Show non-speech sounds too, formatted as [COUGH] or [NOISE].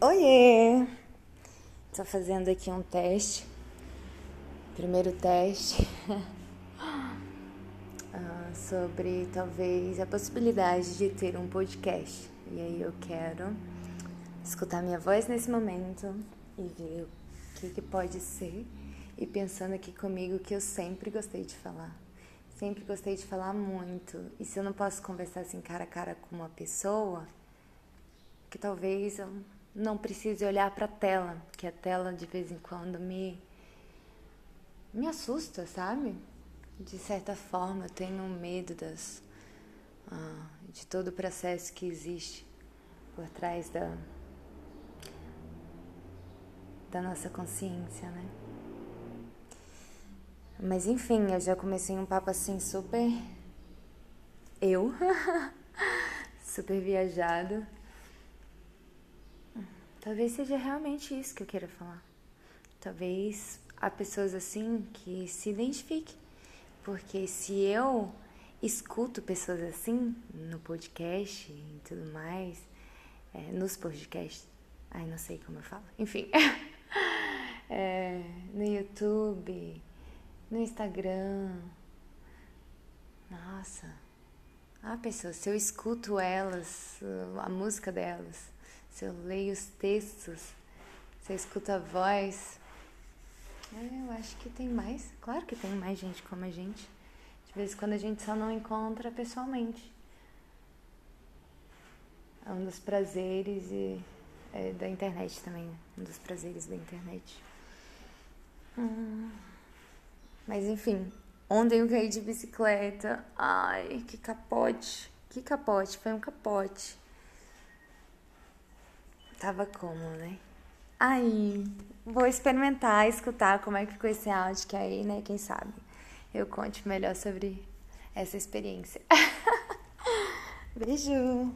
Oiê! Tô fazendo aqui um teste. Primeiro teste uh, [LAUGHS] sobre talvez a possibilidade de ter um podcast. E aí eu quero escutar minha voz nesse momento e ver o que, que pode ser. E pensando aqui comigo que eu sempre gostei de falar. Sempre gostei de falar muito. E se eu não posso conversar assim cara a cara com uma pessoa, que talvez eu não precise olhar para a tela, que a tela de vez em quando me me assusta, sabe? De certa forma, eu tenho medo das ah, de todo o processo que existe por trás da da nossa consciência, né? Mas enfim, eu já comecei um papo assim super eu [LAUGHS] super viajado Talvez seja realmente isso que eu queira falar. Talvez há pessoas assim que se identifiquem. Porque se eu escuto pessoas assim no podcast e tudo mais, é, nos podcasts, ai não sei como eu falo, enfim, [LAUGHS] é, no YouTube, no Instagram, nossa, há pessoas, se eu escuto elas, a música delas, eu leio os textos, se eu escuto a voz. É, eu acho que tem mais, claro que tem mais gente como a gente. De vez em quando a gente só não encontra pessoalmente. É um dos prazeres e, é, da internet também, né? um dos prazeres da internet. Hum. Mas enfim, ontem eu caí de bicicleta. Ai, que capote. Que capote, foi um capote. Tava como, né? Aí, vou experimentar, escutar como é que ficou esse áudio, que aí, né, quem sabe, eu conte melhor sobre essa experiência. [LAUGHS] Beijo!